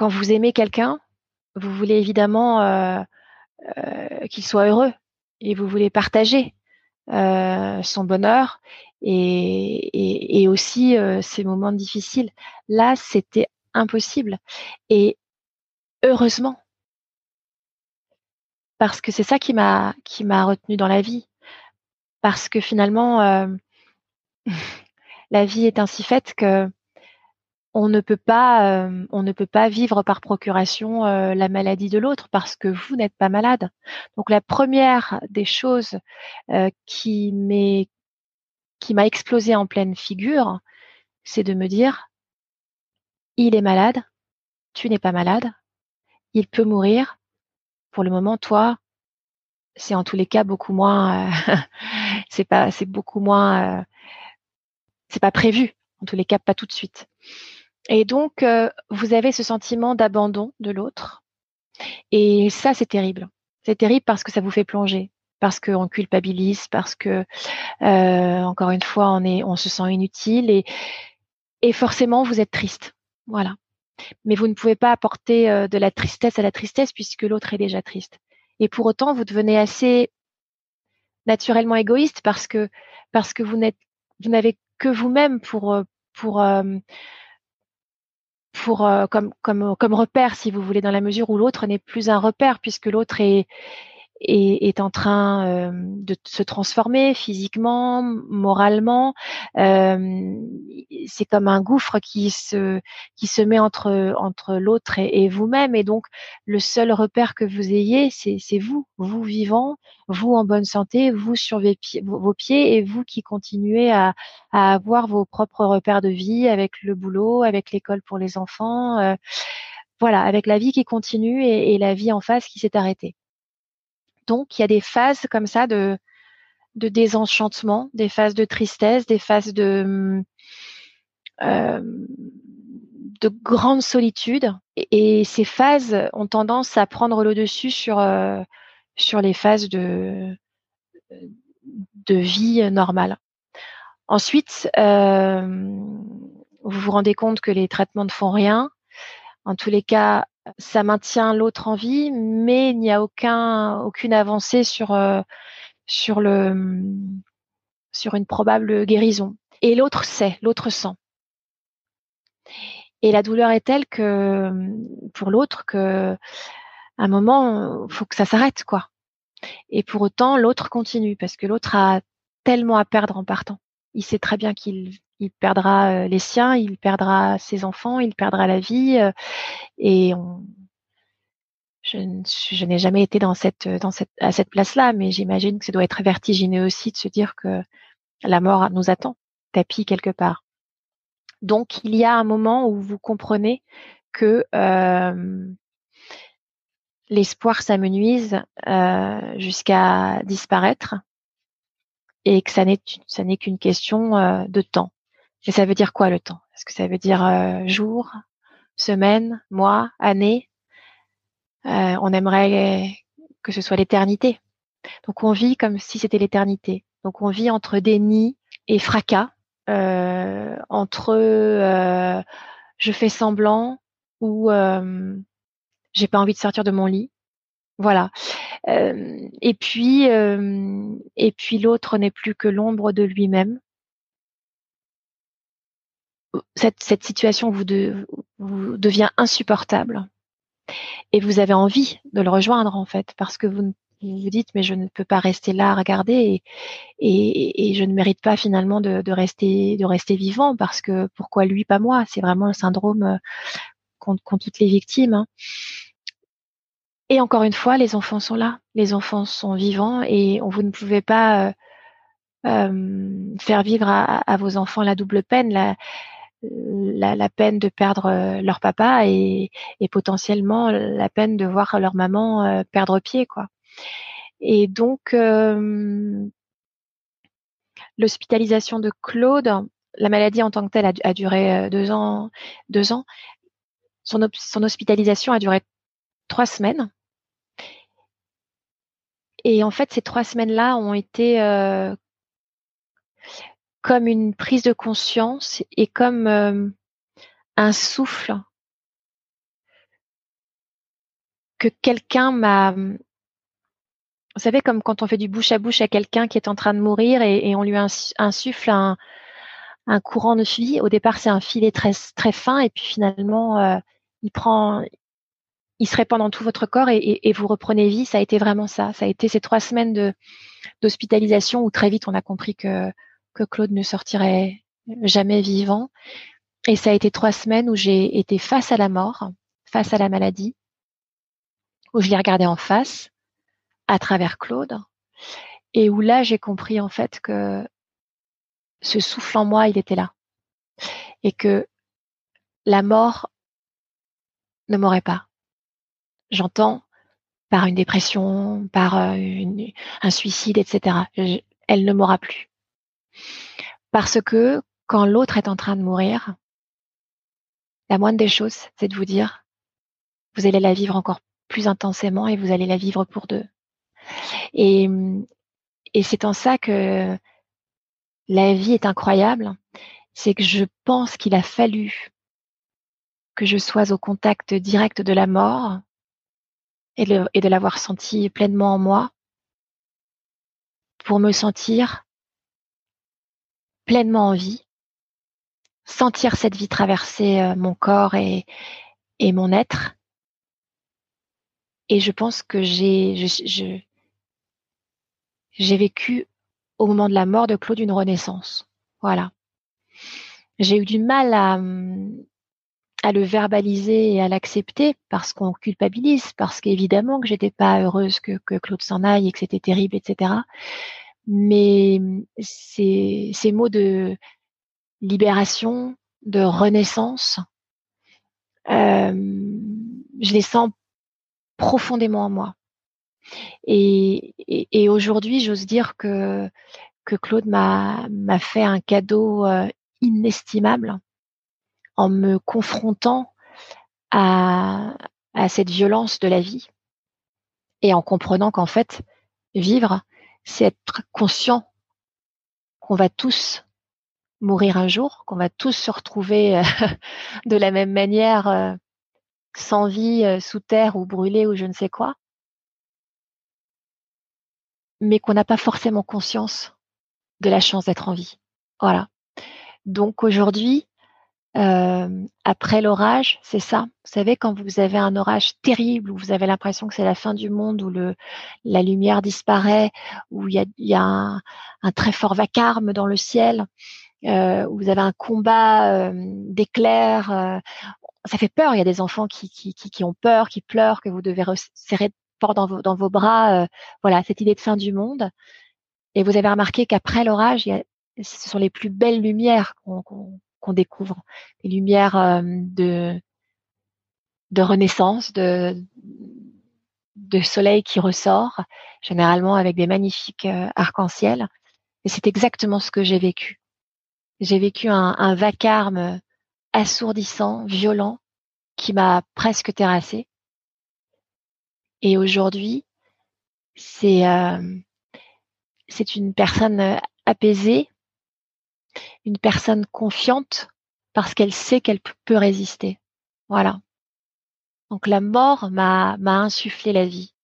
quand vous aimez quelqu'un, vous voulez évidemment euh, euh, qu'il soit heureux et vous voulez partager euh, son bonheur et, et, aussi ses moments difficiles. Là, c'était impossible. Et heureusement, parce que c'est ça qui m'a qui m'a retenu dans la vie. Parce que finalement, la vie est ainsi faite que on ne peut pas, euh, on ne peut pas vivre par procuration euh, la maladie de l'autre parce que vous n'êtes pas malade. Donc la première des choses euh, qui qui m'a explosé en pleine figure, c'est de me dire, il est malade, tu n'es pas malade, il peut mourir. Pour le moment, toi, c'est en tous les cas beaucoup moins, c'est pas, c'est beaucoup moins, c'est pas prévu. En tous les cas, pas tout de suite. Et donc, euh, vous avez ce sentiment d'abandon de l'autre. Et ça, c'est terrible. C'est terrible parce que ça vous fait plonger, parce qu'on culpabilise, parce que, euh, encore une fois, on, est, on se sent inutile et, et forcément, vous êtes triste. Voilà. Mais vous ne pouvez pas apporter euh, de la tristesse à la tristesse puisque l'autre est déjà triste. Et pour autant, vous devenez assez naturellement égoïste parce que parce que vous n'êtes vous n'avez que vous-même pour pour pour euh, comme comme comme repère si vous voulez dans la mesure où l'autre n'est plus un repère puisque l'autre est est, est en train euh, de se transformer physiquement, moralement. Euh, c'est comme un gouffre qui se qui se met entre entre l'autre et, vous-même. Et donc le seul repère que vous ayez, c'est vous, vous vivant, vous en bonne santé, vous sur vos pieds, vos pieds et vous qui continuez à, à avoir vos propres repères de vie avec le boulot, avec l'école pour les enfants. Euh, voilà, avec la vie qui continue et, et la vie en face qui s'est arrêtée. Donc, il y a des phases comme ça de, désenchantement, des phases de tristesse, des phases de, euh, de grande solitude. Et, ces phases ont tendance à prendre le dessus sur, euh, sur les phases de, de vie normale. Ensuite, euh, vous vous rendez compte que les traitements ne font rien. En tous les cas, ça maintient l'autre en vie, mais il n'y a aucun, aucune avancée sur, euh, sur, une probable guérison. Et l'autre sait, l'autre sent. Et la douleur est telle que pour l'autre que à un moment, faut que ça s'arrête, quoi. Et pour autant, l'autre continue parce que l'autre a tellement à perdre en partant. Il sait très bien qu'il il perdra euh, les siens, il perdra ses enfants, il perdra la vie. Euh, et on, je, n'ai jamais été dans cette, à cette place-là, mais j'imagine que ça doit être vertigineux aussi de se dire que la mort nous attend, tapis quelque part. Donc, il y a un moment où vous comprenez que euh, l'espoir s'amenuise jusqu'à disparaître et que ça n'est, qu'une question de temps. Et ça veut dire quoi le temps? Est-ce que ça veut dire euh, jour, semaine, mois, année? Euh, On aimerait que ce soit l'éternité. Donc on vit comme si c'était l'éternité. Donc on vit entre déni et fracas, euh, entre je fais semblant ou j'ai pas envie de sortir de mon lit. Voilà. et puis, et puis l'autre n'est plus que l'ombre de lui-même cette, cette situation vous, de, vous devient insupportable. Et vous avez envie de le rejoindre en fait parce que vous vous dites mais je ne peux pas rester là à regarder et, et, et je ne mérite pas finalement de, de, rester de rester vivant parce que pourquoi lui pas moi? C'est vraiment le syndrome euh, qu'ont toutes les victimes hein. et encore une fois les enfants sont là. Les enfants sont vivants et vous ne pouvez pas euh, euh, faire vivre à, à, vos enfants la double peine la, la, peine de perdre euh, leur papa et, potentiellement la peine de voir leur maman euh, perdre pied quoi. Et donc euh, l'hospitalisation de Claude, la maladie en tant que telle a, duré deux ans, deux ans. Son, hospitalisation a duré trois semaines. Et en fait, ces trois semaines-là ont été euh, comme une prise de conscience et comme euh, un souffle que quelqu'un m'a vous savez, comme quand on fait du bouche à bouche à quelqu'un qui est en train de mourir et, on lui insuffle un, courant de vie. Au départ, c'est un filet très, très fin et puis finalement, euh, il prend, il se répand dans tout votre corps et, vous reprenez vie. Ça a été vraiment ça. Ça a été ces trois semaines d'hospitalisation où très vite on a compris que que Claude ne sortirait jamais vivant. Et ça a été trois semaines où j'ai été face à la mort, face à la maladie, où je l'ai regardé en face à travers Claude et où là j'ai compris en fait que ce souffle en moi, il était là et que la mort ne m'aurait pas. J'entends par une dépression, par euh, un suicide, etc. elle ne m'aura plus. Parce que quand l'autre est en train de mourir, la moindre des choses, c'est de vous dire, vous allez la vivre encore plus intensément et vous allez la vivre pour deux. Et, c'est en ça que la vie est incroyable. C'est que je pense qu'il a fallu que je sois au contact direct de la mort et, et de l'avoir senti pleinement en moi pour me sentir pleinement en vie, sentir cette vie traverser euh, mon corps et, mon être. Et je pense que j'ai, je, vécu au moment de la mort de Claude une renaissance. Voilà. J'ai eu du mal à, le verbaliser et à l'accepter parce qu'on culpabilise, parce qu'évidemment que j'étais pas heureuse que, que Claude s'en aille et que c'était terrible, etc. Mais ces, ces mots de libération, de renaissance, euh, je les sens profondément en moi. Et, et, aujourd'hui, j'ose dire que, que Claude m'a fait un cadeau inestimable en me confrontant à, à cette violence de la vie et en comprenant qu'en fait, vivre, c'est être conscient qu'on va tous mourir un jour, qu'on va tous se retrouver euh, de la même manière, euh, sans vie, sous terre ou brûlé ou je ne sais quoi, mais qu'on n'a pas forcément conscience de la chance d'être en vie. Voilà. Donc aujourd'hui, euh, après l'orage, c'est ça. Vous savez, quand vous avez un orage terrible, où vous avez l'impression que c'est la fin du monde, où le, la lumière disparaît, où il y a, y a un, très fort vacarme dans le ciel, euh, où vous avez un combat euh, d'éclairs. Euh, ça fait peur. Il y a des enfants qui, qui, qui, ont peur, qui pleurent, que vous devez serrer fort dans vos, dans vos bras, euh, voilà, cette idée de fin du monde. Et vous avez remarqué qu'après l'orage, ce sont les plus belles lumières qu'on découvre, les lumières euh, de, de renaissance, de, de soleil qui ressort, généralement avec des magnifiques euh, arcs-en-ciel. Et c'est exactement ce que j'ai vécu. J'ai vécu un, vacarme assourdissant, violent, qui m'a presque terrassé. Et aujourd'hui, c'est euh, c'est une personne apaisée, une personne confiante parce qu'elle sait qu'elle peut résister. Voilà. Donc la mort m'a insufflé la vie.